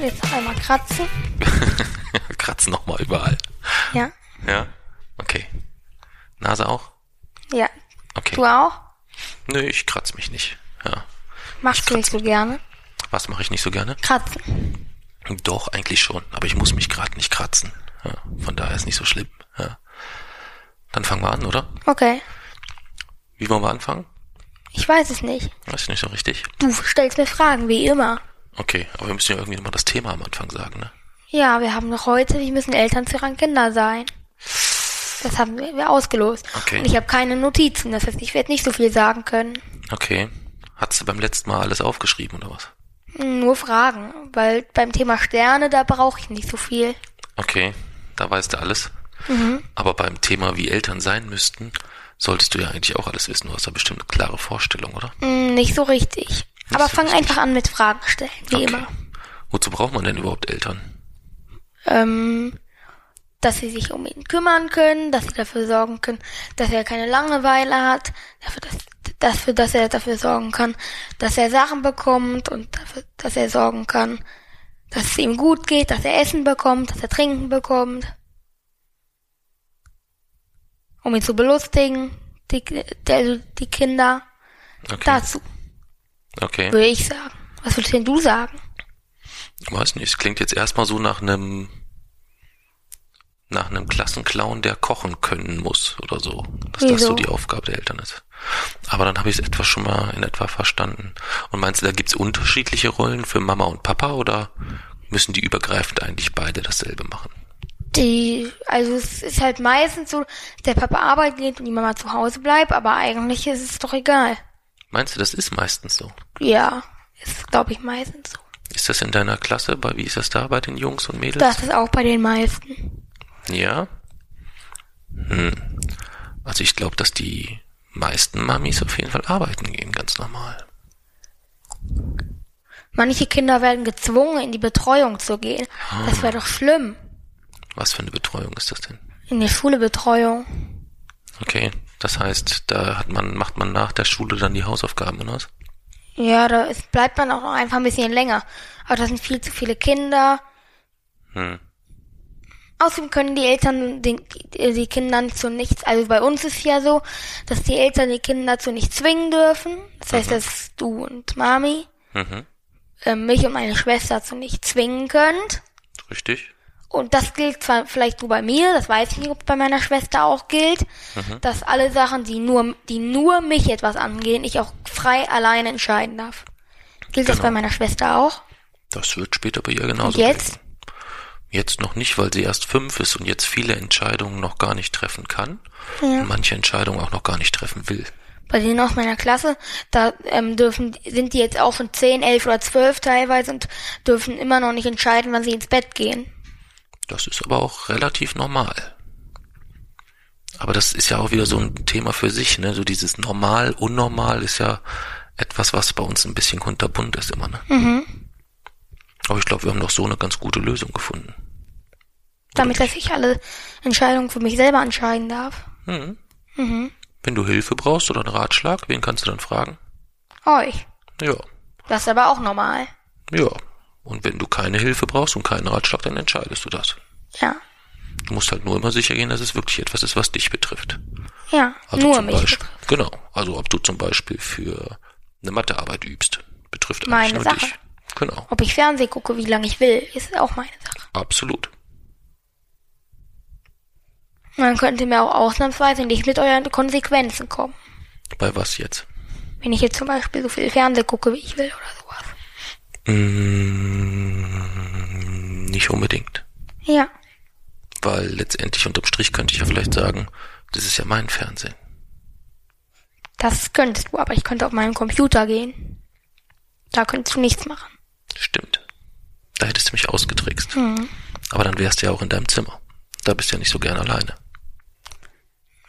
Jetzt einmal kratzen. Kratzen nochmal überall. Ja, Ja? Okay. Nase auch? ja. Okay. Du auch? Nö, ich kratze mich nicht. Ja. Machst du nicht so gerne? Was mache ich nicht so gerne? Kratzen. Doch, eigentlich schon. Aber ich muss mich gerade nicht kratzen. Ja, von daher ist nicht so schlimm. Ja. Dann fangen wir an, oder? Okay. Wie wollen wir anfangen? Ich weiß es nicht. Weiß ich nicht so richtig. Du stellst mir Fragen, wie immer. Okay, aber wir müssen ja irgendwie nochmal das Thema am Anfang sagen, ne? Ja, wir haben noch heute, wie müssen Eltern zu ihren Kindern sein. Das haben wir ausgelost. Okay. Und ich habe keine Notizen, das heißt, ich werde nicht so viel sagen können. Okay. Hattest du beim letzten Mal alles aufgeschrieben oder was? Nur Fragen, weil beim Thema Sterne, da brauche ich nicht so viel. Okay, da weißt du alles. Aber beim Thema, wie Eltern sein müssten, solltest du ja eigentlich auch alles wissen. Du hast da bestimmt eine klare Vorstellung, oder? Hm, nicht so richtig. Aber fang einfach an mit Fragen stellen, wie Okay. immer. Wozu braucht man denn überhaupt Eltern? Ähm, dass sie sich um ihn kümmern können, dass sie dafür sorgen können, dass er keine Langeweile hat, dafür, dass, dafür, dass er dafür sorgen kann, dass er Sachen bekommt und dafür, dass er sorgen kann, dass es ihm gut geht, dass er Essen bekommt, dass er Trinken bekommt. Um ihn zu belustigen, die, die, die Kinder. Okay. Dazu, Okay. würde ich sagen. Was würdest denn du sagen? Weiß nicht, es klingt jetzt erstmal so nach einem nach einem Klassenclown, der kochen können muss oder so. Dass das Wieso? so die Aufgabe der Eltern ist. Aber dann habe ich es etwa schon mal in etwa verstanden. Und meinst du, da gibt's unterschiedliche Rollen für Mama und Papa oder müssen die übergreifend eigentlich beide dasselbe machen? Die, also es ist halt meistens so, der Papa arbeiten geht und die Mama zu Hause bleibt, aber eigentlich ist es doch egal. Meinst du, das ist meistens so? Ja, ist glaube ich meistens so. Ist das in deiner Klasse? Bei wie ist das da bei den Jungs und Mädels? Das ist auch bei den meisten. Ja. Hm. Also ich glaube, dass die meisten Mamis auf jeden Fall arbeiten gehen, ganz normal. Manche Kinder werden gezwungen, in die Betreuung zu gehen. Das wäre doch schlimm. Was für eine Betreuung ist das denn? In die Schule Betreuung. Okay, das heißt, da hat man, macht man nach der Schule dann die Hausaufgaben oder was? Ja, da ist, bleibt man auch noch einfach ein bisschen länger. Aber das sind viel zu viele Kinder. Hm. Außerdem können die Eltern den, die, Kinder zu nichts, also bei uns ist ja so, dass die Eltern die Kinder zu nichts zwingen dürfen. Das heißt, dass du und Mami Mhm. äh, mich und meine Schwester zu nichts zwingen könnt. Richtig? Und das gilt zwar vielleicht nur bei mir, das weiß ich nicht, ob es bei meiner Schwester auch gilt, dass alle Sachen, die nur, die nur mich etwas angehen, ich auch frei alleine entscheiden darf. Gilt das Genau. bei meiner Schwester auch? Das wird später bei ihr genauso Jetzt? gelten. Jetzt noch nicht, weil sie erst fünf ist und jetzt viele Entscheidungen noch gar nicht treffen kann. Und manche Entscheidungen auch noch gar nicht treffen will. Bei denen aus meiner Klasse, da ähm, dürfen, sind die jetzt auch schon 10, 11 oder 12 teilweise und dürfen immer noch nicht entscheiden, wann sie ins Bett gehen. Das ist aber auch relativ normal. Aber das ist ja auch wieder so ein Thema für sich, ne? So dieses normal, unnormal ist ja etwas, was bei uns ein bisschen kunterbunt ist immer, ne? Mhm. Aber ich glaube, wir haben doch so eine ganz gute Lösung gefunden. Damit, dass ich alle Entscheidungen für mich selber entscheiden darf. Mhm. Mhm. Wenn du Hilfe brauchst oder einen Ratschlag, wen kannst du dann fragen? Euch. Ja, Das ist aber auch normal. ja. Und wenn du keine Hilfe brauchst und keinen Ratschlag, dann entscheidest du das. Ja. Du musst halt nur immer sicher gehen, dass es wirklich etwas ist, was dich betrifft. Ja. Also nur mich. Beispiel, genau. Also ob du zum Beispiel für eine Mathearbeit übst, betrifft eigentlich Meine nur Sache. dich. Genau, Ob ich Fernsehen gucke, wie lange ich will, ist auch meine Sache. absolut. Man könnte mir auch ausnahmsweise nicht mit euren Konsequenzen kommen. Bei was jetzt? Wenn ich jetzt zum Beispiel so viel Fernsehen gucke, wie ich will oder sowas. Mm, nicht unbedingt. Ja. Weil letztendlich unterm Strich könnte ich ja vielleicht sagen, das ist ja mein Fernsehen. Das könntest du, aber ich könnte auf meinen Computer gehen. Da könntest du nichts machen. Stimmt. Da hättest du mich ausgetrickst. Aber dann wärst du ja auch in deinem Zimmer. Da bist du ja nicht so gern alleine.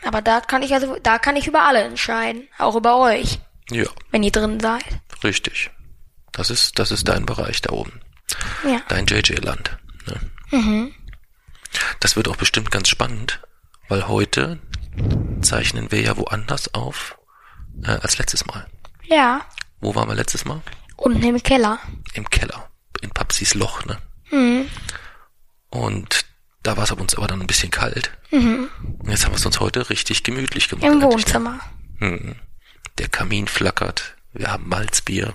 Aber da kann ich also, da kann ich über alle entscheiden. Auch über euch, Ja, wenn ihr drin seid. richtig. Das ist, das ist dein Bereich da oben. Ja. Dein JJ-Land. Ne? Das wird auch bestimmt ganz spannend, weil heute zeichnen wir ja woanders auf äh, als letztes Mal. Ja. Wo waren wir letztes Mal? Unten im Keller. Im Keller. In Papsis Loch, ne? Und da war es ab uns aber dann ein bisschen kalt. Und jetzt haben wir es uns heute richtig gemütlich gemacht. Im ne? Wohnzimmer. Der Kamin flackert. Wir haben Malzbier.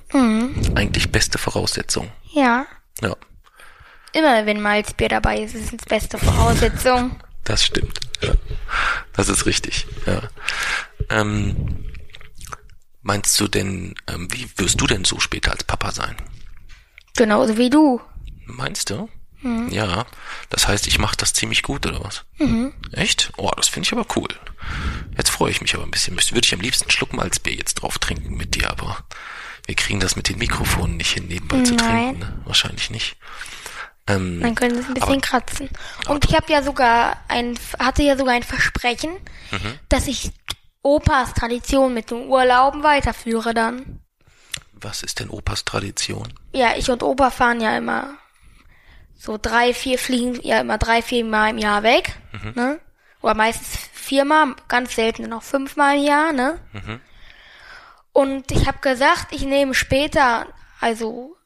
Eigentlich beste Voraussetzung. Ja. Ja, Immer wenn Malzbier dabei ist, ist es beste Voraussetzung. das stimmt. Ja. Das ist richtig. Ja. Ähm, meinst du denn, ähm, wie wirst du denn so später als Papa sein? Genauso wie du. Meinst du? Ja. Das heißt, ich mache das ziemlich gut, oder was? Echt? Oh, das finde ich aber cool. Jetzt freue ich mich aber ein bisschen. Würde ich am liebsten Schluck Malzbier jetzt drauf trinken mit dir, aber wir kriegen das mit den Mikrofonen nicht hin, nebenbei zu Nein. trinken. Ne? Wahrscheinlich nicht. Ähm, Dann können sie es ein bisschen Aber- kratzen. Und ich habe ja sogar ein, hatte ja sogar ein Versprechen, Mhm. dass ich Opas Tradition mit den Urlauben weiterführe dann. was ist denn Opas Tradition? Ja, ich und Opa fahren ja immer so drei, vier fliegen ja immer drei, vier Mal im Jahr weg, ne? Oder meistens viermal, ganz selten noch fünfmal im Jahr, ne? Und ich habe gesagt, ich nehme später, also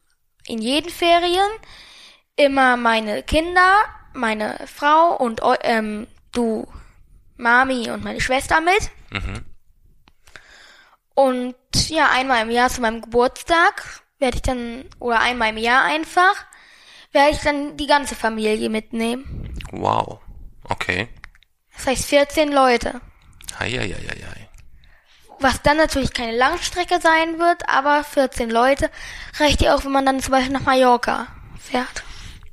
in jeden Ferien, immer meine Kinder, meine Frau und ähm, du, Mami und meine Schwester mit. Und ja, einmal im Jahr zu meinem Geburtstag werde ich dann, oder einmal im Jahr einfach, werde ich dann die ganze Familie mitnehmen. Wow. Okay. Das heißt 14 Leute. Heieieiei. Was dann natürlich keine Langstrecke sein wird, aber 14 Leute reicht ja auch, wenn man dann zum Beispiel nach Mallorca fährt.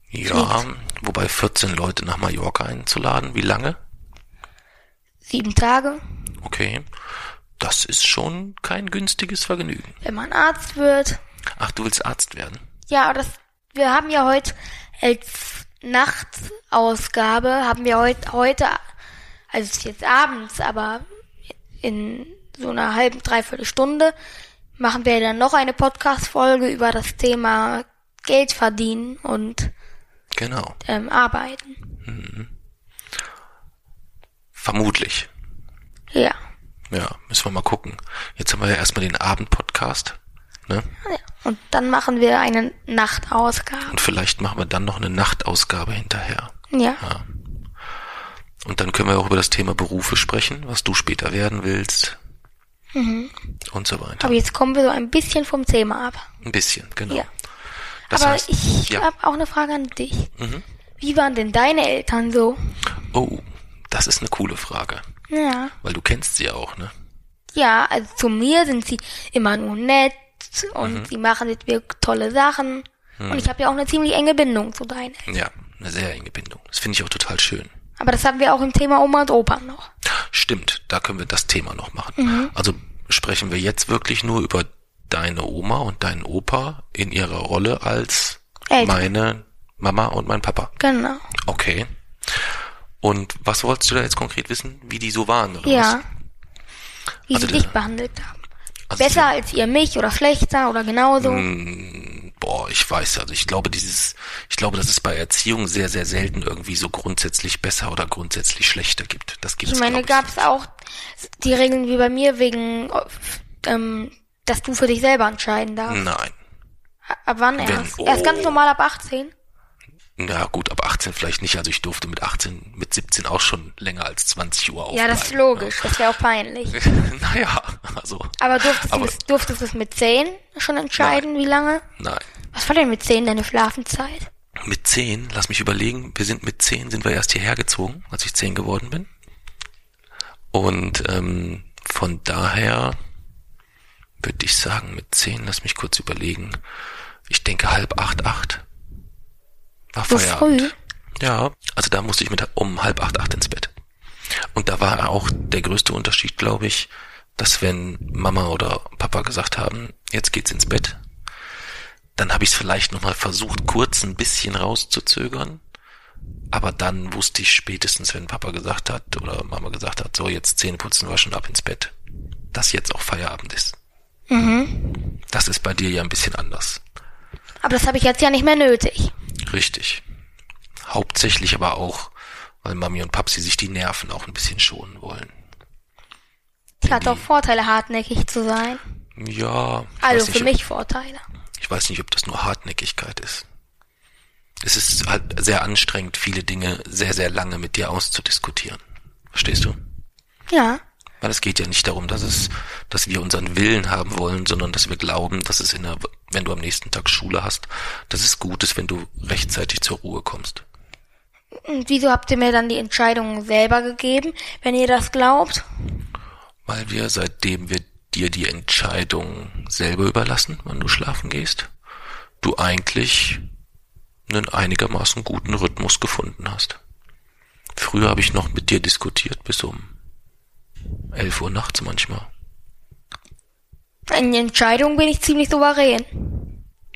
Ja, wobei 14 Leute nach Mallorca einzuladen, wie lange? Sieben Tage. Okay. Das ist schon kein günstiges Vergnügen. Wenn man Arzt wird. Ach, du willst Arzt werden? Ja, aber das, wir haben ja heute als Nachtausgabe, haben wir heute, heute, also es ist jetzt abends, aber in so einer halben, dreiviertel Stunde machen wir dann noch eine Podcast-Folge über das Thema Geld verdienen und Genau. ähm, arbeiten. Vermutlich. Ja. Ja, müssen wir mal gucken. Jetzt haben wir ja erstmal den Abend-Podcast. Ne? ja. Und dann machen wir eine Nachtausgabe. Und vielleicht machen wir dann noch eine Nachtausgabe hinterher. Ja. Und dann können wir auch über das Thema Berufe sprechen, was du später werden willst. Und so weiter. Aber jetzt kommen wir so ein bisschen vom Thema ab. Ein bisschen, genau. Ja. Das Aber heißt, ich ja. habe auch eine Frage an dich. Wie waren denn deine Eltern so? Oh, das ist eine coole Frage. Ja. Weil du kennst sie ja auch, ne? Ja, also zu mir sind sie immer nur nett und Mhm. sie machen jetzt wirklich tolle Sachen. Und ich habe ja auch eine ziemlich enge Bindung zu deinen. Eltern. Ja, eine sehr enge Bindung. Das finde ich auch total schön. Aber das haben wir auch im Thema Oma und Opa noch. Stimmt, da können wir das Thema noch machen. Also sprechen wir jetzt wirklich nur über deine Oma und deinen Opa in ihrer Rolle als Eltern. meine Mama und mein Papa. Genau. Okay. Und was wolltest du da jetzt konkret wissen? Wie die so waren, oder Ja. Wie Also sie dich behandelt haben. Also Besser als ihr mich oder schlechter oder genauso. was? Boah, ich weiß, also ich glaube, dieses, ich glaube, dass es bei Erziehung sehr, sehr selten irgendwie so grundsätzlich besser oder grundsätzlich schlechter gibt. Das gibt's Ich meine, glaub gab es auch die Regeln wie bei mir wegen, ähm, dass du für dich selber entscheiden darfst. Nein. Ab wann Wenn- erst? Erst ganz oh. normal ab 18? Ja, gut, ab 18 vielleicht nicht. Also ich durfte mit 18, mit 17 auch schon länger als 20 Uhr aufbleiben. Ja, das ist logisch. Das wäre auch peinlich. naja, also. Aber durftest, Aber- du, es- durftest du es mit 10 schon entscheiden, wie lange? Nein. Was war denn mit 10 deine Schlafenszeit? Mit 10, lass mich überlegen, wir sind mit 10, sind wir erst hierher gezogen, als ich 10 geworden bin. Und ähm, von daher würde ich sagen, mit 10, lass mich kurz überlegen, ich denke halb acht, acht. War So Feierabend. früh? Ja, also da musste ich mit um halb acht, acht ins Bett. Und da war auch der größte Unterschied, glaube ich, dass wenn Mama oder Papa gesagt haben, jetzt geht's ins Bett, dann habe ich es vielleicht nochmal versucht, kurz ein bisschen rauszuzögern. Aber dann wusste ich spätestens, wenn Papa gesagt hat oder Mama gesagt hat, so jetzt Zähne putzen, waschen, ab ins Bett, dass jetzt auch Feierabend ist. Mhm. Das ist bei dir ja ein bisschen anders. Aber das habe ich jetzt ja nicht mehr nötig. Richtig. Hauptsächlich aber auch, weil Mami und Papsi sich die Nerven auch ein bisschen schonen wollen. Es hat auch Vorteile, hartnäckig zu sein. Ja. Also nicht, für mich Vorteile. Ich weiß nicht, ob das nur Hartnäckigkeit ist. Es ist halt sehr anstrengend, viele Dinge sehr, sehr lange mit dir auszudiskutieren. Verstehst du? Ja. Weil es geht ja nicht darum, dass es, dass wir unseren Willen haben wollen, sondern dass wir glauben, dass es in der, wenn du am nächsten Tag Schule hast, dass es gut ist, wenn du rechtzeitig zur Ruhe kommst. Und wieso habt ihr mir dann die Entscheidung selber gegeben, wenn ihr das glaubt? Weil wir, seitdem wir dir die Entscheidung selber überlassen, wann du schlafen gehst, du eigentlich einen einigermaßen guten Rhythmus gefunden hast. Früher habe ich noch mit dir diskutiert bis um elf Uhr nachts manchmal. In Entscheidung bin ich ziemlich souverän.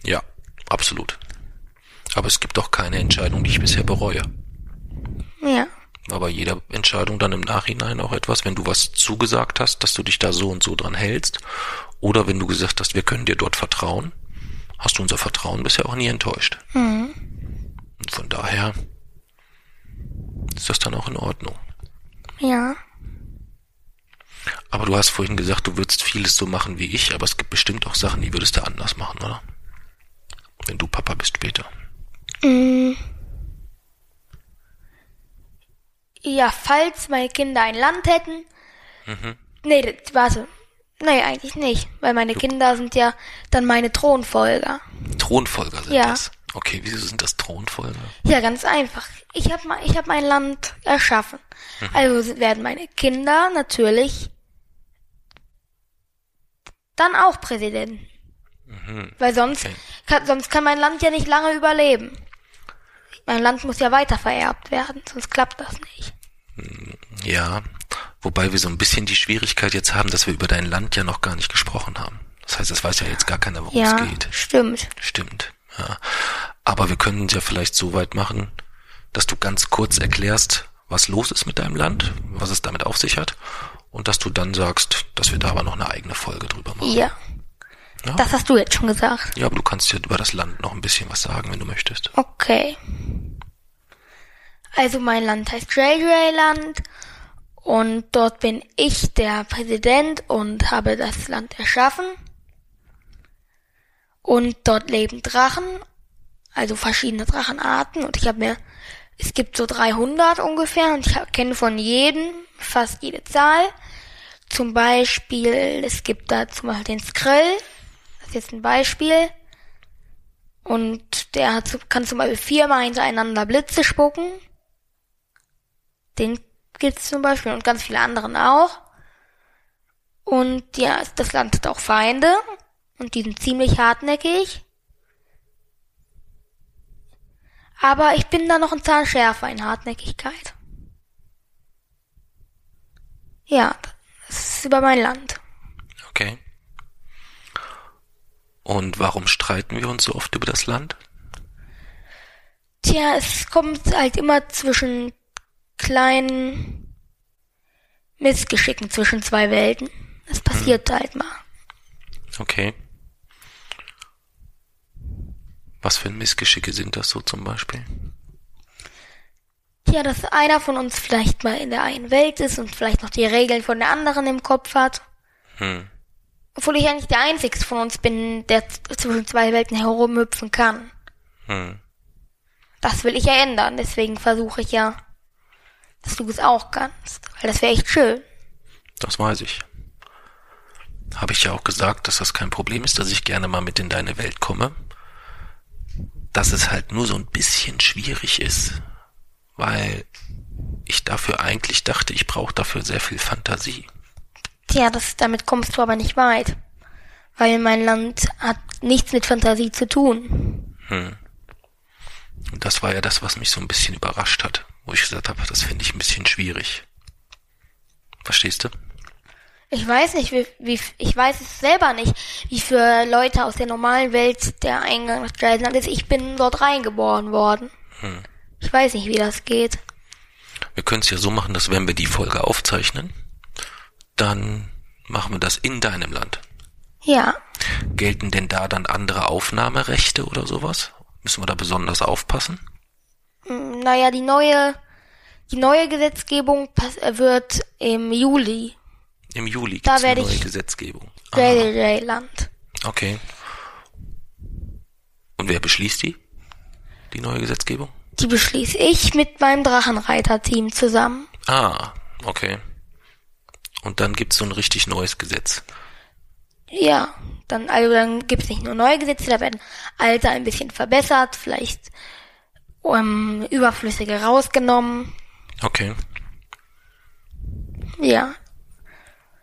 Ja, absolut. Aber es gibt auch keine Entscheidung, die ich bisher bereue. Ja. Aber jede Entscheidung dann im Nachhinein auch etwas, wenn du was zugesagt hast, dass du dich da so und so dran hältst, oder wenn du gesagt hast, wir können dir dort vertrauen, hast du unser Vertrauen bisher auch nie enttäuscht. Mhm. Und von daher ist das dann auch in Ordnung. Ja. Aber du hast vorhin gesagt, du würdest vieles so machen wie ich, aber es gibt bestimmt auch Sachen, die würdest du anders machen, oder? Wenn du Papa bist später. Mm. Ja, falls meine Kinder ein Land hätten. Mhm. Nee, warte. Nee, eigentlich nicht. Weil meine du Kinder sind ja dann meine Thronfolger. Thronfolger sind ja. das? Okay, wieso sind das Thronfolger? Ja, ganz einfach. Ich habe ich hab mein Land erschaffen. Mhm. Also werden meine Kinder natürlich dann auch Präsidenten. Mhm. Weil sonst, okay. kann, sonst kann mein Land ja nicht lange überleben. Mein Land muss ja weiter vererbt werden, sonst klappt das nicht. Ja, wobei wir so ein bisschen die Schwierigkeit jetzt haben, dass wir über dein Land ja noch gar nicht gesprochen haben. Das heißt, es weiß ja jetzt gar keiner, worum ja, es geht. Stimmt. Stimmt. Ja. Aber wir können es ja vielleicht so weit machen, dass du ganz kurz erklärst, was los ist mit deinem Land, was es damit auf sich hat, und dass du dann sagst, dass wir da aber noch eine eigene Folge drüber machen. Ja. ja. Das hast du jetzt schon gesagt. Ja, aber du kannst ja über das Land noch ein bisschen was sagen, wenn du möchtest. Okay. Also mein Land heißt JJ Land und dort bin ich der Präsident und habe das Land erschaffen. Und dort leben Drachen, also verschiedene Drachenarten und ich habe mir es gibt so 300 ungefähr und ich kenne von jedem fast jede Zahl. Zum Beispiel, es gibt da zum Beispiel den Skrill. Das ist jetzt ein Beispiel. Und der hat, kann zum Beispiel viermal hintereinander Blitze spucken. Den gibt's zum Beispiel und ganz viele anderen auch. Und ja, das Land hat auch Feinde. Und die sind ziemlich hartnäckig. Aber ich bin da noch ein Zahn schärfer in Hartnäckigkeit. Ja, das ist über mein Land. Okay. Und warum streiten wir uns so oft über das Land? Tja, es kommt halt immer zwischen kleinen Missgeschicken zwischen zwei Welten. Das passiert hm. halt mal. Okay. Was für Missgeschicke sind das so zum Beispiel? Ja, dass einer von uns vielleicht mal in der einen Welt ist und vielleicht noch die Regeln von der anderen im Kopf hat. Hm. Obwohl ich eigentlich der Einzige von uns bin, der zwischen zwei Welten herumhüpfen kann. Hm. Das will ich ja ändern, deswegen versuche ich ja, dass du es auch kannst. Weil das wäre echt schön. Das weiß ich. Habe ich ja auch gesagt, dass das kein Problem ist, dass ich gerne mal mit in deine Welt komme dass es halt nur so ein bisschen schwierig ist, weil ich dafür eigentlich dachte, ich brauche dafür sehr viel Fantasie. Tja, das, damit kommst du aber nicht weit, weil mein Land hat nichts mit Fantasie zu tun. Hm. Und das war ja das, was mich so ein bisschen überrascht hat, wo ich gesagt habe, das finde ich ein bisschen schwierig. Verstehst du? Ich weiß nicht, wie, wie ich weiß es selber nicht, wie für Leute aus der normalen Welt der Eingang nach Dreiland ist. Ich bin dort reingeboren worden. Hm. Ich weiß nicht, wie das geht. Wir können es ja so machen, dass wenn wir die Folge aufzeichnen, dann machen wir das in deinem Land. Ja. Gelten denn da dann andere Aufnahmerechte oder sowas? Müssen wir da besonders aufpassen? Hm, Naja, die neue, die neue Gesetzgebung wird im Juli. Im Juli Da gibt's eine werde neue ich- Gesetzgebung. Land. Okay. Und wer beschließt die? Die neue Gesetzgebung? Die beschließe ich mit meinem Drachenreiter-Team zusammen. Ah, okay. Und dann gibt's so ein richtig neues Gesetz. Ja, dann, also dann gibt's nicht nur neue Gesetze, da werden alte ein bisschen verbessert, vielleicht ähm, überflüssige rausgenommen. Okay. Ja.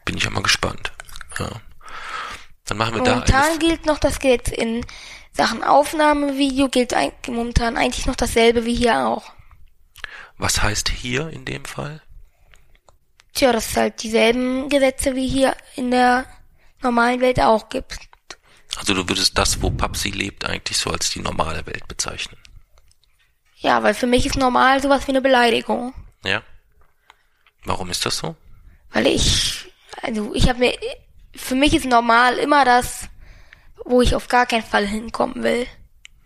Bin ich ja mal gespannt. Ja. Dann machen wir da Momentan gilt noch das Gesetz in Sachen Aufnahmevideo gilt ein, momentan eigentlich noch dasselbe wie hier auch. Was heißt hier in dem Fall? Tja, das ist halt dieselben Gesetze wie hier in der normalen Welt auch gibt. Also du würdest das, wo Papsi lebt, eigentlich so als die normale Welt bezeichnen. Ja, weil für mich ist normal sowas wie eine Beleidigung. Ja? Warum ist das so? Weil ich, also ich habe mir, für mich ist normal immer das, wo ich auf gar keinen Fall hinkommen will.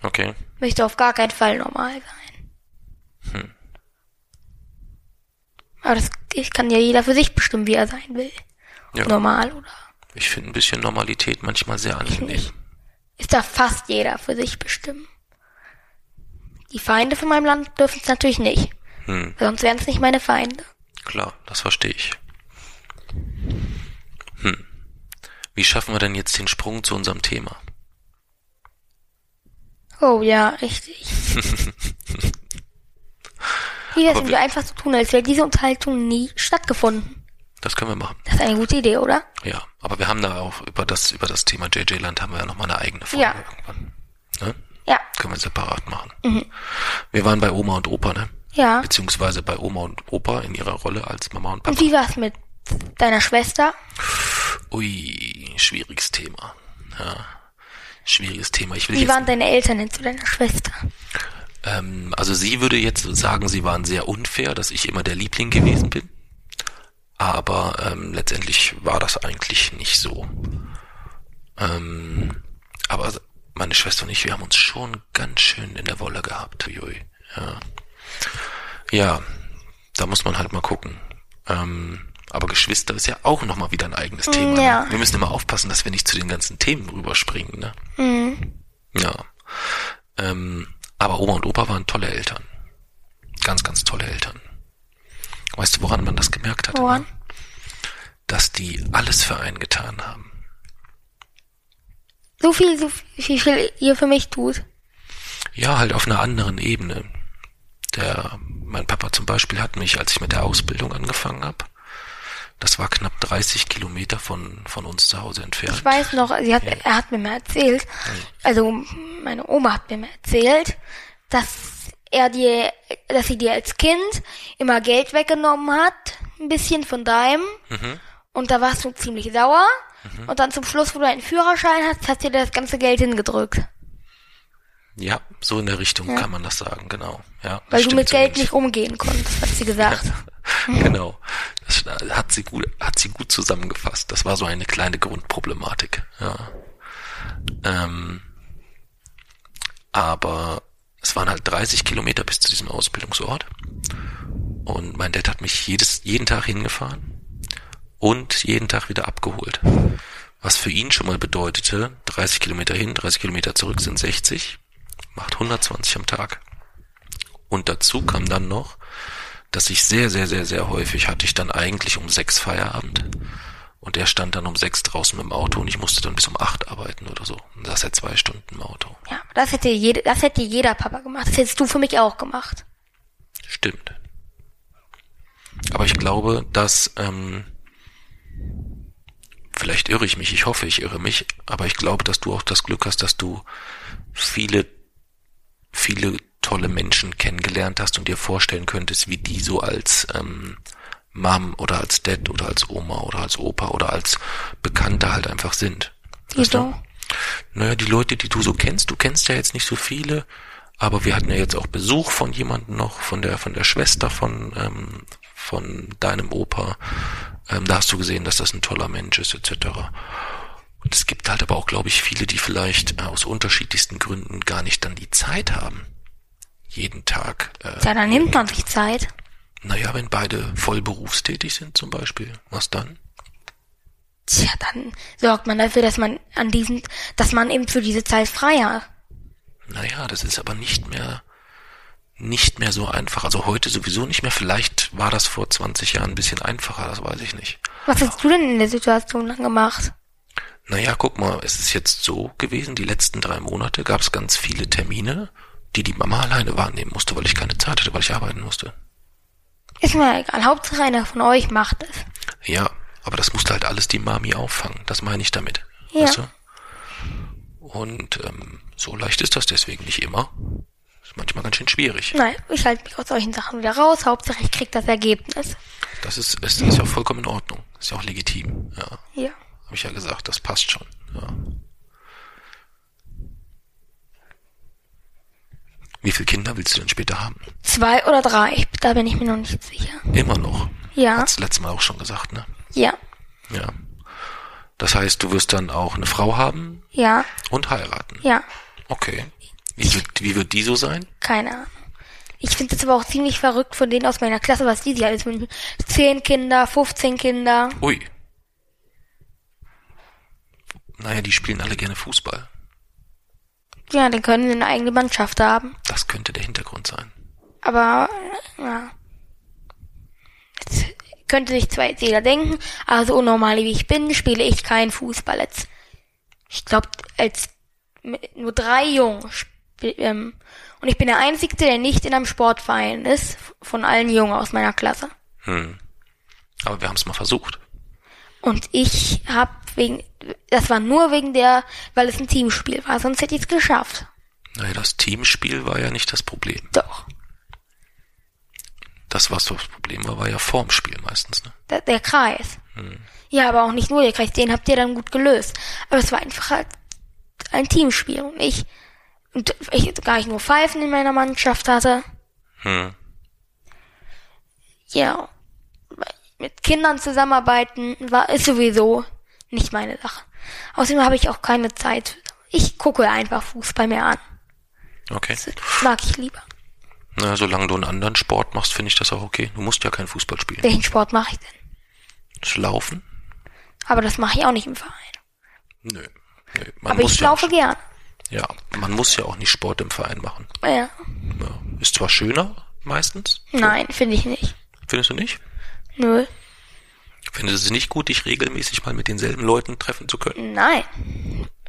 Okay. Möchte auf gar keinen Fall normal sein. Hm. Aber das ich kann ja jeder für sich bestimmen, wie er sein will. Ja. Normal oder Ich finde ein bisschen Normalität manchmal sehr angenehm. Ist da fast jeder für sich bestimmen. Die Feinde von meinem Land dürfen es natürlich nicht. Hm, Sonst wären es nicht meine Feinde. klar, das verstehe ich. Hm. Wie schaffen wir denn jetzt den Sprung zu unserem Thema? Oh ja, richtig. Wie das Aber wir einfach so tun, als wäre diese Unterhaltung nie stattgefunden. Das können wir machen. Das ist eine gute Idee, oder? Ja, aber wir haben da auch über das, über das Thema JJ Land haben wir ja nochmal eine eigene Folge Ja. irgendwann. Ne? Ja. Können wir separat machen. Wir waren bei Oma und Opa, ne? Ja. Beziehungsweise bei Oma und Opa in ihrer Rolle als Mama und Und Papa. wie war's mit deiner Schwester? Ui, schwieriges Thema. Ja. Schwieriges Thema. Ich will Wie waren deine Eltern denn zu deiner Schwester? ähm, also sie würde jetzt sagen, sie waren sehr unfair, dass ich immer der Liebling gewesen bin. Aber ähm, letztendlich war das eigentlich nicht so. Ähm, aber meine Schwester und ich, wir haben uns schon ganz schön in der Wolle gehabt. Uiui, ja. ja, da muss man halt mal gucken. Ähm, aber Geschwister ist ja auch nochmal wieder ein eigenes Thema. ja. Ne? Wir müssen immer aufpassen, dass wir nicht zu den ganzen Themen rüberspringen. Ne? Mhm. Ja. Ähm, aber Oma und Opa waren tolle Eltern. Ganz, ganz tolle Eltern. Weißt du, woran man das gemerkt hat? Woran? Dass die alles für einen getan haben. So viel, so viel, wie viel ihr für mich tut. Ja, halt auf einer anderen Ebene. Der, mein Papa zum Beispiel hat mich, als ich mit der Ausbildung angefangen habe, das war knapp 30 Kilometer von, von uns zu Hause entfernt. Ich weiß noch, sie hat, er hat mir mal erzählt, also meine Oma hat mir mal erzählt, dass er dir, dass sie dir als Kind immer Geld weggenommen hat, ein bisschen von deinem, Mhm. und da warst du ziemlich sauer, und dann zum Schluss, wo du einen Führerschein hast, hat sie dir das ganze Geld hingedrückt, Ja, so in der Richtung kann man das sagen, genau. Ja, weil du mit Geld nicht umgehen konntest, hat sie gesagt. Genau. Das hat sie gut, hat sie gut zusammengefasst. Das war so eine kleine Grundproblematik. Ja. Ähm, aber es waren halt 30 Kilometer bis zu diesem Ausbildungsort. Und mein Dad hat mich jedes, jeden Tag hingefahren und jeden Tag wieder abgeholt. Was für ihn schon mal bedeutete, 30 Kilometer hin, 30 Kilometer zurück sind 60, macht 120 am Tag. Und dazu kam dann noch, dass ich sehr, sehr, sehr, sehr häufig hatte ich dann eigentlich um sechs Feierabend. Und er stand dann um sechs draußen mit dem Auto und ich musste dann bis um acht arbeiten oder so. Und saß er zwei Stunden im Auto. Ja, das hätte jede, das hätte jeder Papa gemacht, das hättest du für mich auch gemacht. Stimmt. Aber ich glaube, dass, ähm, vielleicht irre ich mich, ich hoffe, ich irre mich, aber ich glaube, dass du auch das Glück hast, dass du viele, viele tolle Menschen kennengelernt hast und dir vorstellen könntest, wie die so als ähm, Mom oder als Dad oder als Oma oder als Opa oder als Bekannte halt einfach sind. Weißt du? Naja, die Leute, die du so kennst, du kennst ja jetzt nicht so viele, aber wir hatten ja jetzt auch Besuch von jemandem noch, von der, von der Schwester von, ähm, von deinem Opa. Ähm, da hast du gesehen, dass das ein toller Mensch ist, etc. Und es gibt halt aber auch, glaube ich, viele, die vielleicht äh, aus unterschiedlichsten Gründen gar nicht dann die Zeit haben. Jeden Tag. Äh, Ja, dann nimmt man sich Zeit. naja, wenn beide voll berufstätig sind zum Beispiel, was dann? Tja, dann sorgt man dafür, dass man an diesen, dass man eben für diese Zeit frei hat. Naja, das ist aber nicht mehr, nicht mehr so einfach. Also heute sowieso nicht mehr. Vielleicht war das vor 20 Jahren ein bisschen einfacher, das weiß ich nicht. Was hast du denn in der Situation dann gemacht? Naja, guck mal, es ist jetzt so gewesen, die letzten drei Monate gab es ganz viele Termine, die die Mama alleine wahrnehmen musste, weil ich keine Zeit hatte, weil ich arbeiten musste. Ist mir egal. Hauptsache einer von euch macht es. Ja, aber das musste halt alles die Mami auffangen. Das meine ich damit. Ja. Weißt du? Und ähm, so leicht ist das deswegen nicht immer. Ist manchmal ganz schön schwierig. Nein, ich halte mich aus solchen Sachen wieder raus. Hauptsache ich krieg das Ergebnis. Das ist, ist, ist ja vollkommen in Ordnung. Ist ja auch legitim. Ja, Ja. Habe ich ja gesagt, das passt schon. Ja. Wie viele Kinder willst du denn später haben? Zwei oder drei. Da bin ich mir noch nicht sicher. Immer noch. Ja. Hat's letztes Mal auch schon gesagt, ne? Ja. Ja. Das heißt, du wirst dann auch eine Frau haben Ja. und heiraten. Ja. Okay. Wie wird, wie wird die so sein? Keine Ahnung. Ich finde es aber auch ziemlich verrückt von denen aus meiner Klasse, was die sich alles mit zehn Kinder, 15 Kinder. Ui. Naja, die spielen alle gerne Fußball. Ja, dann können sie eine eigene Mannschaft haben. Das könnte der Hintergrund sein. Aber, äh, ja. Jetzt könnte sich zwar jetzt jeder denken, aber so unnormal wie ich bin, spiele ich keinen Fußball. Als, ich glaube, als nur drei Jungen. Ähm, und ich bin der Einzige, der nicht in einem Sportverein ist, von allen Jungen aus meiner Klasse. Hm. Aber wir haben es mal versucht. Und ich habe wegen, das war nur wegen der, weil es ein Teamspiel war, sonst hätte ich es geschafft. Naja, das Teamspiel war ja nicht das Problem. Doch. Das, was das Problem war, war ja vorm Spiel meistens, ne? Der, der Kreis. Ja, aber auch nicht nur der Kreis, den habt ihr dann gut gelöst. Aber es war einfach halt ein Teamspiel und ich, und ich gar nicht nur Pfeifen in meiner Mannschaft hatte. Hm. Ja, mit Kindern zusammenarbeiten war, ist sowieso nicht meine Sache. Außerdem habe ich auch keine Zeit. Ich gucke einfach Fußball mehr an. Okay. Das mag ich lieber. Na, solange du einen anderen Sport machst, finde ich das auch okay. Du musst ja kein Fußball spielen. Welchen Sport mache ich denn? Das Laufen? Aber das mache ich auch nicht im Verein. Nö. Nö. Man Aber muss ich ja laufe gern. Ja, man muss ja auch nicht Sport im Verein machen. Ja. Ja. Ist zwar schöner, meistens. Nein, finde ich nicht. Findest du nicht? Nö. Findest du es nicht gut, dich regelmäßig mal mit denselben Leuten treffen zu können? Nein.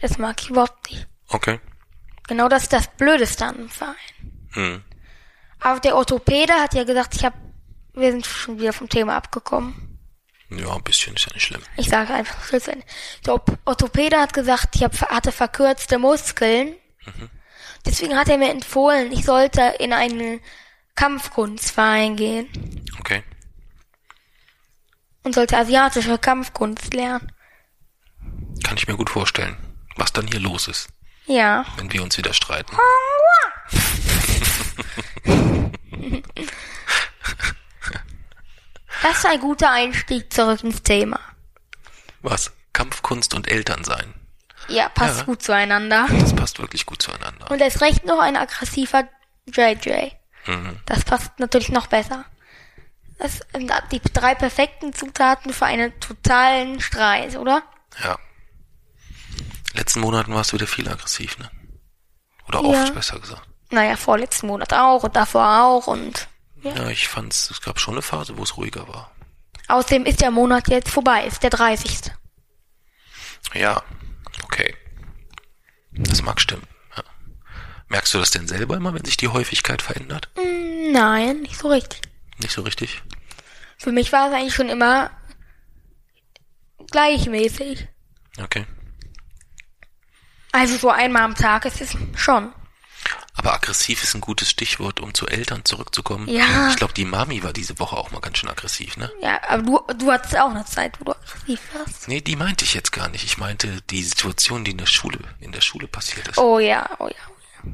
Das mag ich überhaupt nicht. Okay. Genau das ist das Blödeste an dem Verein. Hm. Aber der Orthopäde hat ja gesagt, ich hab, wir sind schon wieder vom Thema abgekommen. Ja, ein bisschen ist ja nicht schlimm. Ich sage einfach. Der Op- Orthopäde hat gesagt, ich hab, hatte verkürzte Muskeln. Deswegen hat er mir empfohlen, ich sollte in einen Kampfkunstverein gehen Okay. Und sollte asiatische Kampfkunst lernen. Kann ich mir gut vorstellen, was dann hier los ist, Ja. wenn wir uns wieder streiten. Das ist ein guter Einstieg zurück ins Thema. Was? Kampfkunst und Elternsein. Ja, passt Ja. gut zueinander. Das passt wirklich gut zueinander. Und erst recht noch ein aggressiver JJ. Mhm. Das passt natürlich noch besser. Das sind die drei perfekten Zutaten für einen totalen Streit, oder? Ja. Letzten Monaten warst du wieder viel aggressiv, ne? Oder Ja. oft, besser gesagt. Naja, vorletzten Monat auch und davor auch und Ja, ich fand's, es gab schon eine Phase, wo es ruhiger war. außerdem ist der Monat jetzt vorbei, ist der 30. Ja, okay. Das mag stimmen. Ja. Merkst du das denn selber immer, wenn sich die Häufigkeit verändert? Hm, Nein, nicht so richtig. Nicht so richtig? Für mich war es eigentlich schon immer gleichmäßig. Okay. Also so einmal am Tag ist es schon. Aber aggressiv ist ein gutes Stichwort, um zu Eltern zurückzukommen. Ja. Ich glaube, die Mami war diese Woche auch mal ganz schön aggressiv, ne? Ja, aber du, du hattest auch eine Zeit, wo du aggressiv warst. Nee, die meinte ich jetzt gar nicht. Ich meinte die Situation, die in der Schule, in der Schule passiert ist. Oh ja, oh ja.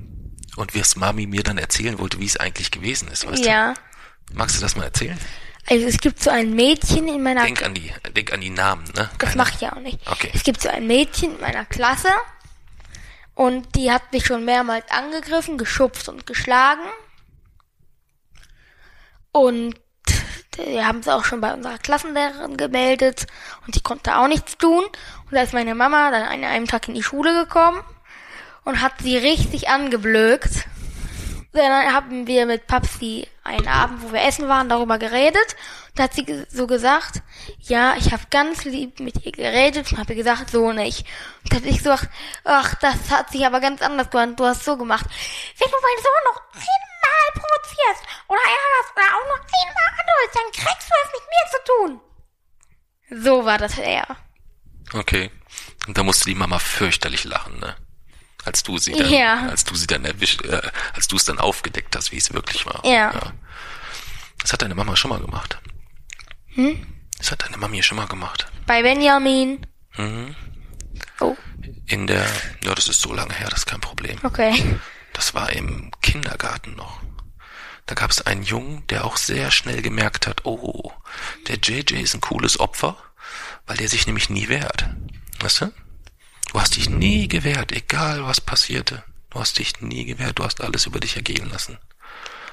Und wie es Mami mir dann erzählen wollte, wie es eigentlich gewesen ist, weißt Ja. du? Magst du das mal erzählen? Also es gibt so ein Mädchen in meiner Denk an die, denk an die Namen, ne? Das Keine- mache ich ja auch nicht. Okay. Es gibt so ein Mädchen in meiner Klasse und die hat mich schon mehrmals angegriffen, geschubst und geschlagen. Und wir haben es auch schon bei unserer Klassenlehrerin gemeldet und die konnte auch nichts tun. Und da ist meine Mama dann an einem Tag in die Schule gekommen und hat sie richtig angeblökt. Dann haben wir mit Papsi einen Abend, wo wir essen waren, darüber geredet. Da hat sie so gesagt, ja, ich habe ganz lieb mit ihr geredet und habe ihr gesagt, so nicht. Und da habe ich gesagt, ach, das hat sich aber ganz anders gemacht. Du hast so gemacht. Wenn du meinen Sohn noch einmal provozierst oder ärgerst oder auch noch einmal anholst, dann kriegst du es mit mir zu tun. So war das eher. Okay. Und da musste die Mama fürchterlich lachen, ne? Als du sie dann, Ja. als du sie dann erwischt, äh, als du es dann aufgedeckt hast, wie es wirklich war. Ja. Das hat deine Mama schon mal gemacht. Hm? Das hat deine Mami schon mal gemacht. Bei Benjamin. Mhm. Oh, In der, ja, das ist so lange her, das ist kein Problem. okay. Das war im Kindergarten noch. Da gab es einen Jungen, der auch sehr schnell gemerkt hat, oh, der JJ ist ein cooles Opfer, weil der sich nämlich nie wehrt. Weißt du? Du hast dich nie gewehrt, egal was passierte. Du hast dich nie gewehrt, du hast alles über dich ergehen lassen.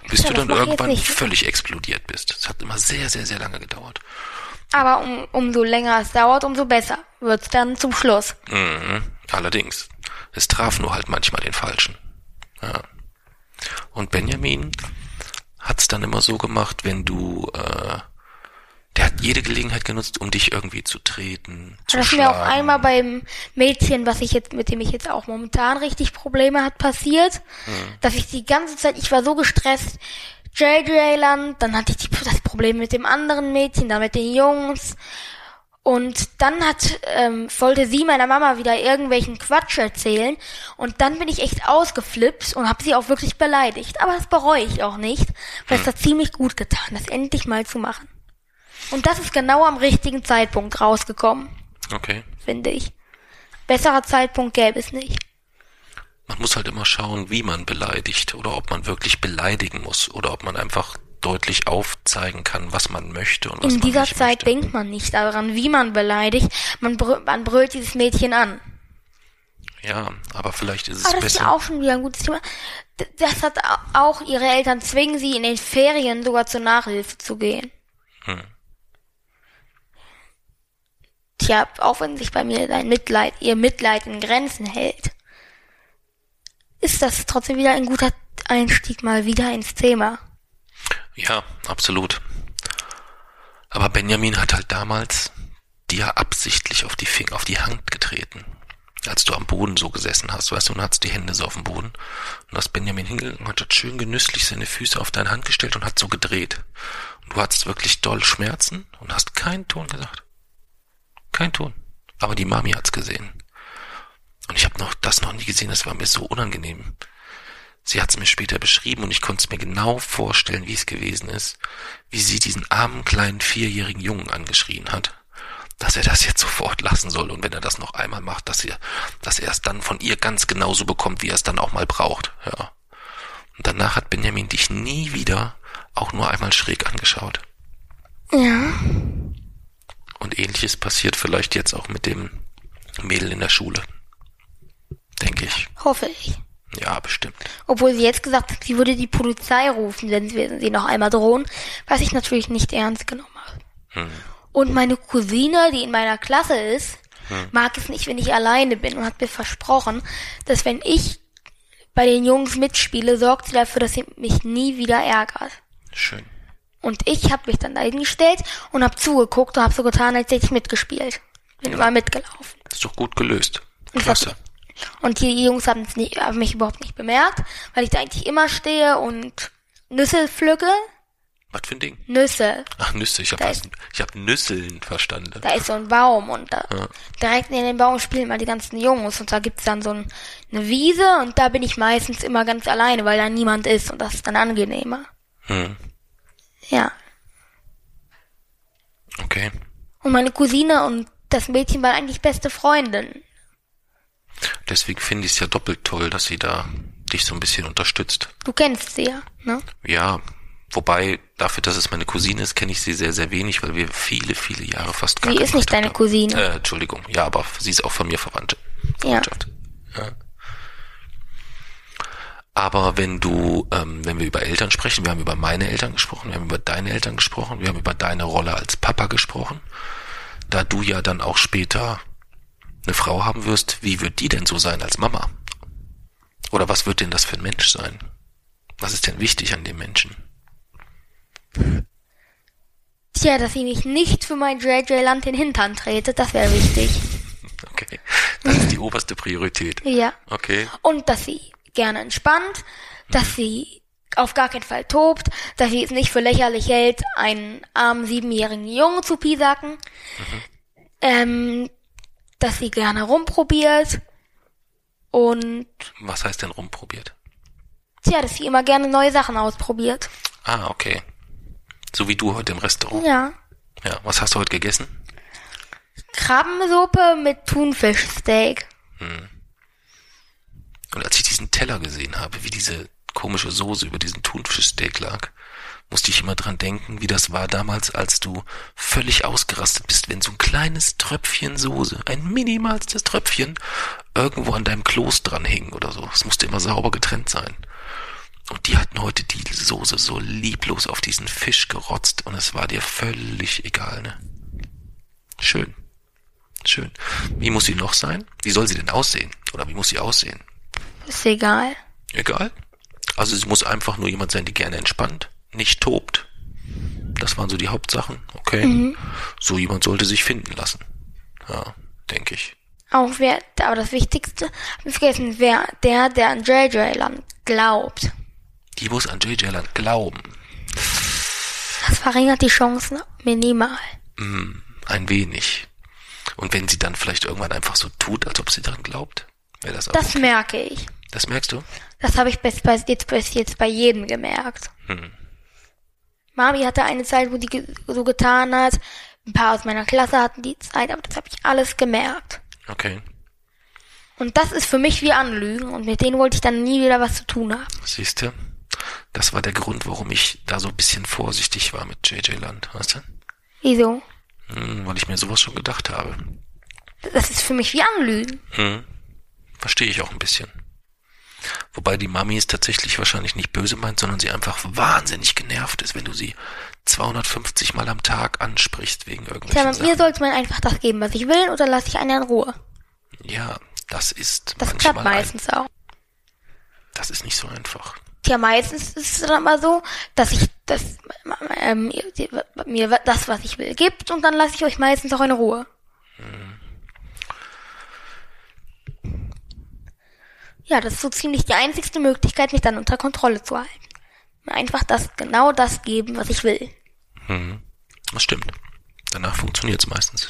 Bis Ja, du dann irgendwann völlig explodiert bist. Es hat immer sehr, sehr, sehr lange gedauert. Aber um, umso länger es dauert, umso besser wird's dann zum Schluss. Mhm. Allerdings. Es traf nur halt manchmal den Falschen. Ja. Und Benjamin hat's dann immer so gemacht, wenn du, äh, der hat jede Gelegenheit genutzt, um dich irgendwie zu treten, zu Das ist mir auch einmal beim Mädchen, was ich jetzt, mit dem ich jetzt auch momentan richtig Probleme hat, passiert, dass ich die ganze Zeit, ich war so gestresst, JJ-Land, dann hatte ich die, das Problem mit dem anderen Mädchen, dann mit den Jungs. Und dann hat, ähm, wollte sie meiner Mama wieder irgendwelchen Quatsch erzählen. Und dann bin ich echt ausgeflippt und habe sie auch wirklich beleidigt. Aber das bereue ich auch nicht, weil es hat ziemlich gut getan, das endlich mal zu machen. Und das ist genau am richtigen Zeitpunkt rausgekommen Okay. finde ich. Besserer Zeitpunkt gäbe es nicht. Man muss halt immer schauen, wie man beleidigt oder ob man wirklich beleidigen muss oder ob man einfach deutlich aufzeigen kann, was man möchte und was In man dieser nicht Zeit möchte. denkt man nicht daran, wie man beleidigt. Man, brü man brüllt dieses Mädchen an. Ja, aber vielleicht ist es Aber das ist besser. ja auch schon wieder ein gutes Thema. Das hat au- auch ihre Eltern zwingen sie in den Ferien sogar zur Nachhilfe zu gehen. Hm. Tja, auch wenn sich bei mir dein Mitleid, ihr Mitleid in Grenzen hält, ist das trotzdem wieder ein guter Einstieg mal wieder ins Thema. Ja, absolut. Aber Benjamin hat halt damals dir absichtlich auf die Finger, auf die Hand getreten. Als du am Boden so gesessen hast, weißt du, und hattest die Hände so auf dem Boden. Und hast Benjamin hingegangen und hat schön genüsslich seine Füße auf deine Hand gestellt und hat so gedreht. Und du hattest wirklich doll Schmerzen und hast keinen Ton gesagt. Kein Ton. Aber die Mami hat's gesehen. Und ich habe noch das noch nie gesehen, das war mir so unangenehm. Sie hat es mir später beschrieben und ich konnte es mir genau vorstellen, wie es gewesen ist, wie sie diesen armen kleinen vierjährigen Jungen angeschrien hat, dass er das jetzt sofort lassen soll und wenn er das noch einmal macht, dass er, dass er es dann von ihr ganz genauso bekommt, wie er es dann auch mal braucht. Ja. Und danach hat Benjamin dich nie wieder auch nur einmal schräg angeschaut. Ja. Und ähnliches passiert vielleicht jetzt auch mit dem Mädel in der Schule. Denke ich. Hoffe ich. Ja, bestimmt. Obwohl sie jetzt gesagt hat, sie würde die Polizei rufen, wenn sie, sie noch einmal drohen, was ich natürlich nicht ernst genommen habe. Hm. Und meine Cousine, die in meiner Klasse ist, mag es nicht, wenn ich alleine bin und hat mir versprochen, dass wenn ich bei den Jungs mitspiele, sorgt sie dafür, dass sie mich nie wieder ärgert. Schön. Und ich habe mich dann dahingestellt und habe zugeguckt und habe so getan, als hätte ich mitgespielt. Bin immer mitgelaufen. Ist doch gut gelöst. Und Klasse. Und die Jungs haben, nicht, haben mich überhaupt nicht bemerkt, weil ich da eigentlich immer stehe und Nüsse pflücke. Was für ein Ding? Nüsse. Ach, Nüsse. Ich habe Da hab Nüsseln verstanden. Da ist so ein Baum und da Ja. direkt in dem Baum spielen mal die ganzen Jungs und da gibt's dann so ein, eine Wiese und da bin ich meistens immer ganz alleine, weil da niemand ist und das ist dann angenehmer. Hm. Ja. Okay. Und meine Cousine und das Mädchen waren eigentlich beste Freundinnen. Deswegen finde ich es ja doppelt toll, dass sie da dich so ein bisschen unterstützt. Du kennst sie ja, ne? Ja, wobei dafür, dass es meine Cousine ist, kenne ich sie sehr, sehr wenig, weil wir viele, viele Jahre fast gar Sie ist nicht deine haben. Cousine. Äh, Entschuldigung, ja, aber sie ist auch von mir verwandt. Ja. Ja. Aber wenn du, ähm, wenn wir über Eltern sprechen, wir haben über meine Eltern gesprochen, wir haben über deine Eltern gesprochen, wir haben über deine Rolle als Papa gesprochen. Da du ja dann auch später eine Frau haben wirst, wie wird die denn so sein als Mama? Oder was wird denn das für ein Mensch sein? Was ist denn wichtig an dem Menschen? Tja, dass sie mich nicht für mein JJ Land den Hintern tretet, das wäre wichtig. Okay, das ist die oberste Priorität. Ja. Okay, Und dass sie gerne entspannt, dass sie auf gar keinen Fall tobt, dass sie es nicht für lächerlich hält, einen armen siebenjährigen Jungen zu piesacken, ähm, dass sie gerne rumprobiert und was heißt denn rumprobiert? tja, dass sie immer gerne neue Sachen ausprobiert. Ah, okay. So wie du heute im Restaurant. Ja. Ja, was hast du heute gegessen? Krabbensuppe mit Thunfischsteak. Und als ich diesen Teller gesehen habe, wie diese komische Soße über diesen Thunfischsteak lag, musste ich immer dran denken, wie das war damals, als du völlig ausgerastet bist, wenn so ein kleines Tröpfchen Soße, ein minimalstes Tröpfchen, irgendwo an deinem Kloß dran hing oder so. Es musste immer sauber getrennt sein. Und die hatten heute die Soße so lieblos auf diesen Fisch gerotzt und es war dir völlig egal, ne? Schön. Schön. Wie muss sie noch sein? Wie soll sie denn aussehen? Oder wie muss sie aussehen? Ist egal. Egal. Also sie muss einfach nur jemand sein, die gerne entspannt, nicht tobt. Das waren so die Hauptsachen. Okay. So jemand sollte sich finden lassen. Ja, denke ich. Auch wer, aber das Wichtigste, hab ich vergessen, wer, der, der an JJ Land glaubt. Die muss an JJ Land glauben. Das verringert die Chancen minimal. Hm, ein wenig. Und wenn sie dann vielleicht irgendwann einfach so tut, als ob sie daran glaubt, wäre das auch. Das okay. merke ich. Das merkst du? Das habe ich bis, bis, jetzt, bis jetzt bei jedem gemerkt. Hm. Mami hatte eine Zeit, wo die so getan hat. Ein paar aus meiner Klasse hatten die Zeit, aber das habe ich alles gemerkt. Okay. Und das ist für mich wie Anlügen und mit denen wollte ich dann nie wieder was zu tun haben. Siehst du? Das war der Grund, warum ich da so ein bisschen vorsichtig war mit JJ Land, weißt du? Wieso? Hm, weil ich mir sowas schon gedacht habe. Das ist für mich wie Anlügen. Hm. Verstehe ich auch ein bisschen. Wobei die Mami es tatsächlich wahrscheinlich nicht böse meint, sondern sie einfach wahnsinnig genervt ist, wenn du sie 250 Mal am Tag ansprichst wegen Tja, irgendwelchen mir Sachen. sollte man einfach das geben, was ich will, oder lasse ich einen in Ruhe. Ja, das ist Das manchmal klappt meistens auch. Ein, das ist nicht so einfach. Tja, meistens ist es dann aber so, dass ich das, ähm, mir das, was ich will, gibt und dann lasse ich euch meistens auch in Ruhe. Ja, das ist so ziemlich die einzigste Möglichkeit, mich dann unter Kontrolle zu halten. Mir einfach das, genau das geben, was ich will. Das stimmt. Danach funktioniert's meistens.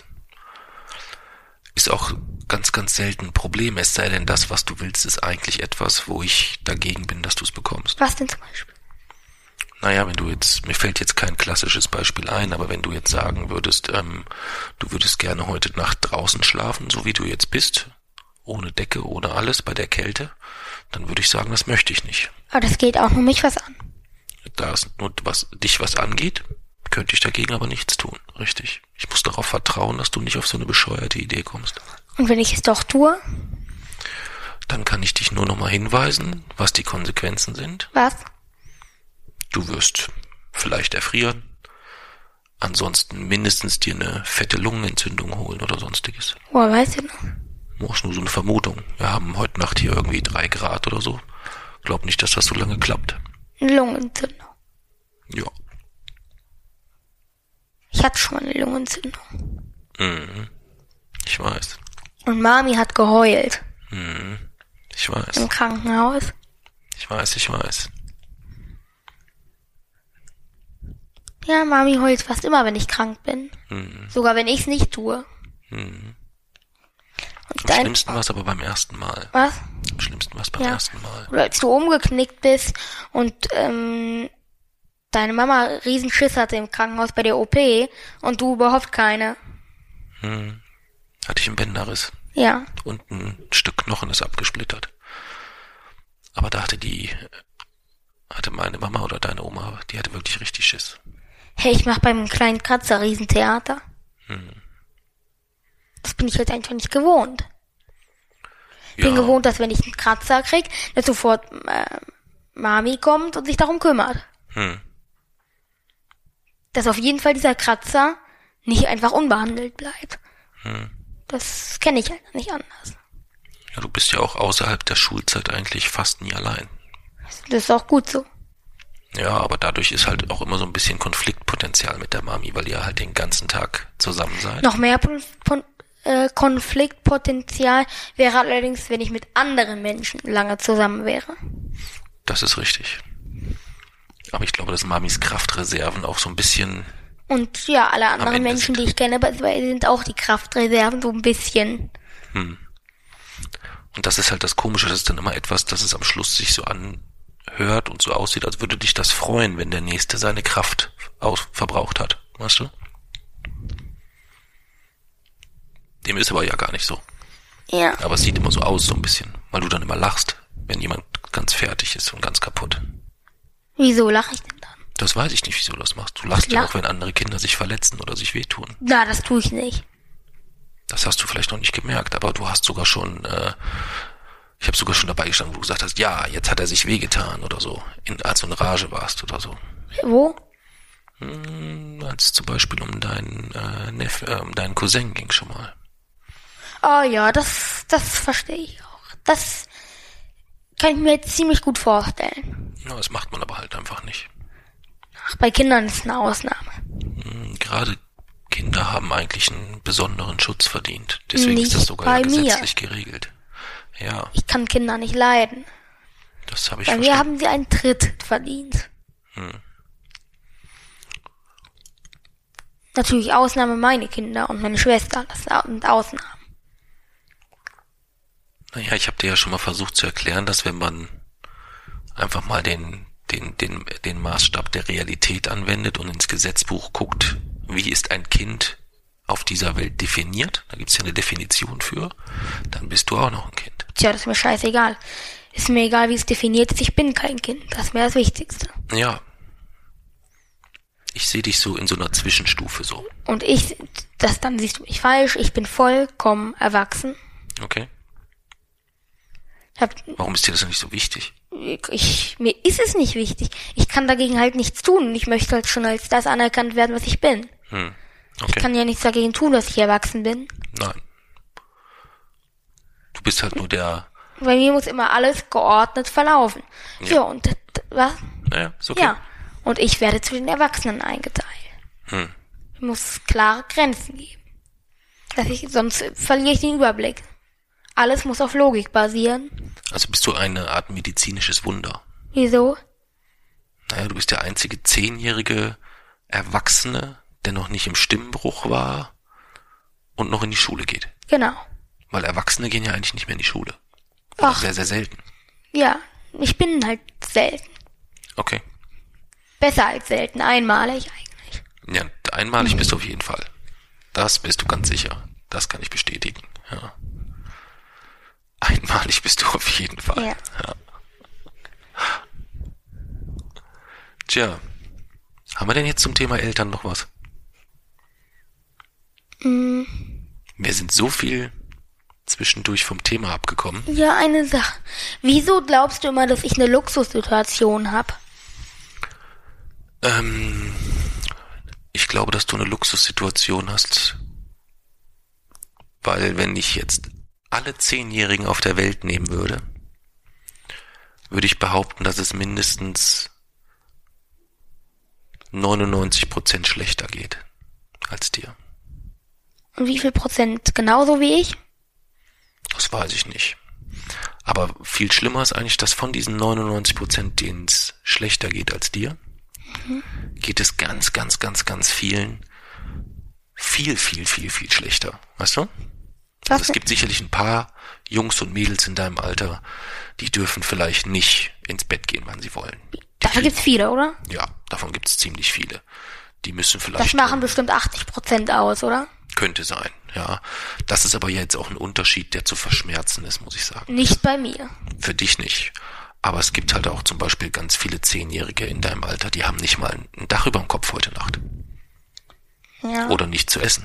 Ist auch ganz, ganz selten ein Problem, es sei denn, das, was du willst, ist eigentlich etwas, wo ich dagegen bin, dass du es bekommst. Was denn zum Beispiel? Naja, wenn du jetzt, mir fällt jetzt kein klassisches Beispiel ein, aber wenn du jetzt sagen würdest, ähm, du würdest gerne heute Nacht draußen schlafen, so wie du jetzt bist, ohne Decke, ohne alles, bei der Kälte, dann würde ich sagen, das möchte ich nicht. Aber das geht auch nur mich was an. Da es nur was, dich was angeht, könnte ich dagegen aber nichts tun, richtig. Ich muss darauf vertrauen, dass du nicht auf so eine bescheuerte Idee kommst. Und wenn ich es doch tue, Dann kann ich dich nur nochmal hinweisen, was die Konsequenzen sind. was? Du wirst vielleicht erfrieren, ansonsten mindestens dir eine fette Lungenentzündung holen oder sonstiges. Woher weißt du noch? Nur nur so eine Vermutung. Wir haben heute Nacht hier irgendwie drei Grad oder so. Glaub nicht, dass das so lange klappt. Lungenentzündung. Ja. Ich hatte schon mal eine Lungenentzündung. Mhm. Ich weiß. Und Mami hat geheult Mhm. Ich weiß. im Krankenhaus. Ich weiß, ich weiß. Ja, Mami heult fast immer, wenn ich krank bin. Hm. Sogar wenn ich es nicht tue. Hm. Und Am schlimmsten war es aber beim ersten Mal. was? Am schlimmsten war es beim Ja. ersten Mal. Oder als du umgeknickt bist und ähm, deine Mama riesen Schiss hatte im Krankenhaus bei der OP und du überhaupt keine. Hm. Hatte ich einen Bänderriss. Ja. Und ein Stück Knochen ist abgesplittert. Aber da hatte die, hatte meine Mama oder deine Oma, die hatte wirklich richtig Schiss. Hey, ich mach beim kleinen Kratzer Riesentheater. Hm. Das bin ich jetzt einfach nicht gewohnt. Ich Ja, bin gewohnt, dass wenn ich einen Kratzer krieg, dass sofort äh, Mami kommt und sich darum kümmert. hm. Dass auf jeden Fall dieser Kratzer nicht einfach unbehandelt bleibt. Hm. Das kenne ich halt nicht anders. ja, du bist ja auch außerhalb der Schulzeit eigentlich fast nie allein. Das ist auch gut so. Ja, aber dadurch ist halt auch immer so ein bisschen Konfliktpotenzial mit der Mami, weil ihr halt den ganzen Tag zusammen seid. Noch mehr Pon Pon äh, Konfliktpotenzial wäre allerdings, wenn ich mit anderen Menschen lange zusammen wäre. Das ist richtig. Aber ich glaube, dass Mamis Kraftreserven auch so ein bisschen, Und ja, alle anderen Menschen, sind- die ich kenne, sind auch die Kraftreserven so ein bisschen. hm. Und das ist halt das Komische, das ist dann immer etwas, dass es am Schluss sich so anhört und so aussieht, als würde dich das freuen, wenn der Nächste seine Kraft aus verbraucht hat. Weißt du? Dem ist aber ja gar nicht so. Ja. Aber es sieht immer so aus, so ein bisschen, weil du dann immer lachst, wenn jemand ganz fertig ist und ganz kaputt. Wieso lache ich denn dann? Das weiß ich nicht, wieso du das machst. Du lachst ja auch, wenn andere Kinder sich verletzen oder sich wehtun. Na, das tue ich nicht. Das hast du vielleicht noch nicht gemerkt, aber du hast sogar schon, äh, ich habe sogar schon dabei gestanden, wo du gesagt hast, ja, jetzt hat er sich wehgetan oder so, in, als du in Rage warst oder so. Wo? Hm, als es zum Beispiel um deinen äh, Neff, äh, um deinen Cousin ging schon mal. Oh ja, das, das verstehe ich auch. Das kann ich mir jetzt ziemlich gut vorstellen. Ja, das macht man aber halt einfach nicht. Ach, bei Kindern ist eine Ausnahme. Hm, Gerade Kinder haben eigentlich einen besonderen Schutz verdient. Deswegen Nicht ist das sogar bei mir. gesetzlich geregelt. Ja, Ich kann Kinder nicht leiden. das habe ich Bei mir verstanden. haben sie einen Tritt verdient. Hm. Natürlich Ausnahme meine Kinder und meine Schwester. Das sind Ausnahmen. Naja, ich habe dir ja schon mal versucht zu erklären, dass wenn man einfach mal den, den, den, den Maßstab der Realität anwendet und ins Gesetzbuch guckt, wie ist ein Kind auf dieser Welt definiert, da gibt's ja eine Definition für, dann bist du auch noch ein Kind. Tja, das ist mir scheißegal. Ist mir egal, wie es definiert ist. Ich bin kein Kind. Das ist mir das Wichtigste. Ja. Ich sehe dich so in so einer Zwischenstufe so. Und ich, das dann siehst du mich falsch. Ich bin vollkommen erwachsen. Okay? Ich, hab, Warum ist dir das nicht so wichtig? ich, mir ist es nicht wichtig. Ich kann dagegen halt nichts tun. Und ich möchte halt schon als das anerkannt werden, was ich bin. Hm. Ich Okay. kann ja nichts dagegen tun, dass ich erwachsen bin. Nein. Du bist halt nur der, Bei mir muss immer alles geordnet verlaufen. Ja, und das- was? naja, ist okay. Ja. Und ich werde zu den Erwachsenen eingeteilt. Hm. Es muss klare Grenzen geben. Dass ich, sonst verliere ich den Überblick. Alles muss auf Logik basieren. Also bist du eine Art medizinisches Wunder. Wieso? Naja, du bist der einzige zehnjährige Erwachsene, der noch nicht im Stimmbruch war und noch in die Schule geht. Genau. Weil Erwachsene gehen ja eigentlich nicht mehr in die Schule. Oder Ach. Sehr, sehr selten. Ja, ich bin halt selten. Okay. Besser als selten, einmalig eigentlich. Ja, einmalig bist du auf jeden Fall. Das bist du ganz sicher. Das kann ich bestätigen. Ja. Einmalig bist du auf jeden Fall. Ja. Tja. Haben wir denn jetzt zum Thema Eltern noch was? Mm, Wir sind so viel zwischendurch vom Thema abgekommen. ja, eine Sache. Wieso glaubst du immer, dass ich eine Luxussituation hab? Ähm, ich glaube, dass du eine Luxussituation hast, weil wenn ich jetzt alle Zehnjährigen auf der Welt nehmen würde, würde ich behaupten, dass es mindestens 99 Prozent schlechter geht als dir. Und wie viel Prozent genauso wie ich? Das weiß ich nicht. Aber viel schlimmer ist eigentlich, dass von diesen 99 Prozent, denen es schlechter geht als dir, geht es ganz, ganz, ganz, ganz vielen viel, viel, viel, viel schlechter. Weißt du? Also es gibt sicherlich ein paar Jungs und Mädels in deinem Alter, die dürfen vielleicht nicht ins Bett gehen, wann sie wollen. Die Davon gibt's viele, oder? Ja, davon gibt's ziemlich viele. Die müssen vielleicht. Das machen bestimmt 80 Prozent aus, oder? Könnte sein, ja. Das ist aber jetzt auch ein Unterschied, der zu verschmerzen ist, muss ich sagen. Nicht bei mir. Für dich nicht. Aber es gibt halt auch zum Beispiel ganz viele Zehnjährige in deinem Alter, die haben nicht mal ein Dach über dem Kopf heute Nacht. Ja. Oder nicht zu essen.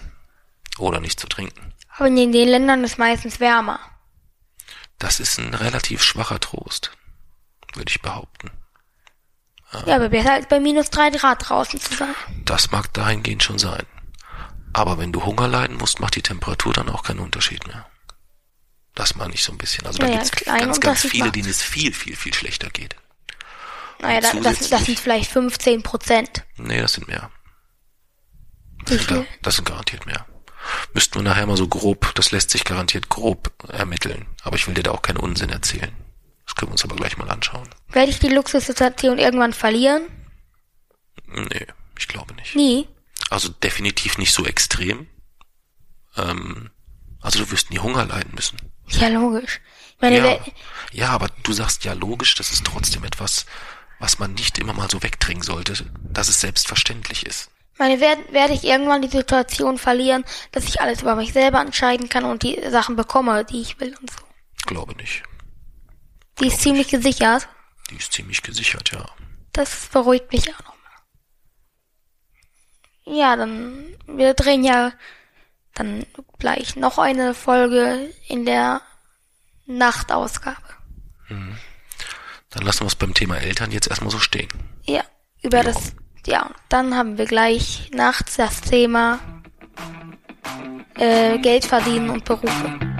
Oder nicht zu trinken. Aber in den Ländern ist meistens wärmer. Das ist ein relativ schwacher Trost, würde ich behaupten. Ja, aber besser als bei minus drei Grad draußen zu sein. Das mag dahingehend schon sein. Aber wenn du Hunger leiden musst, macht die Temperatur dann auch keinen Unterschied mehr. Das meine ich so ein bisschen. Also da Naja, gibt's kleinen ganz, ganz viele, denen es viel, viel, viel schlechter geht. Naja, da, das, das sind vielleicht 15 Prozent. Nee, das sind mehr. Das sind, viel? das sind garantiert mehr. Müssten wir nachher mal so grob, das lässt sich garantiert grob ermitteln. Aber ich will dir da auch keinen Unsinn erzählen. Das können wir uns aber gleich mal anschauen. Werde ich die Luxussituation irgendwann verlieren? Nee, ich glaube nicht. Nie. Also definitiv nicht so extrem. Ähm, also du wirst nie Hunger leiden müssen. Ja, logisch. Meine, Ja, ja, aber du sagst ja logisch, das ist trotzdem etwas, was man nicht immer mal so wegdrängen sollte, dass es selbstverständlich ist. Meine werde werde ich irgendwann die Situation verlieren, dass ich alles über mich selber entscheiden kann und die Sachen bekomme, die ich will und so. Glaube nicht. Die ist ziemlich gesichert. Die ist ziemlich gesichert, ja. Das beruhigt mich auch nochmal. Ja, dann, wir drehen ja dann gleich noch eine Folge in der Nachtausgabe. Dann lassen wir es beim Thema Eltern jetzt erstmal so stehen. Ja, über Ja. das, ja, dann haben wir gleich nachts das Thema äh, Geld verdienen und Berufe.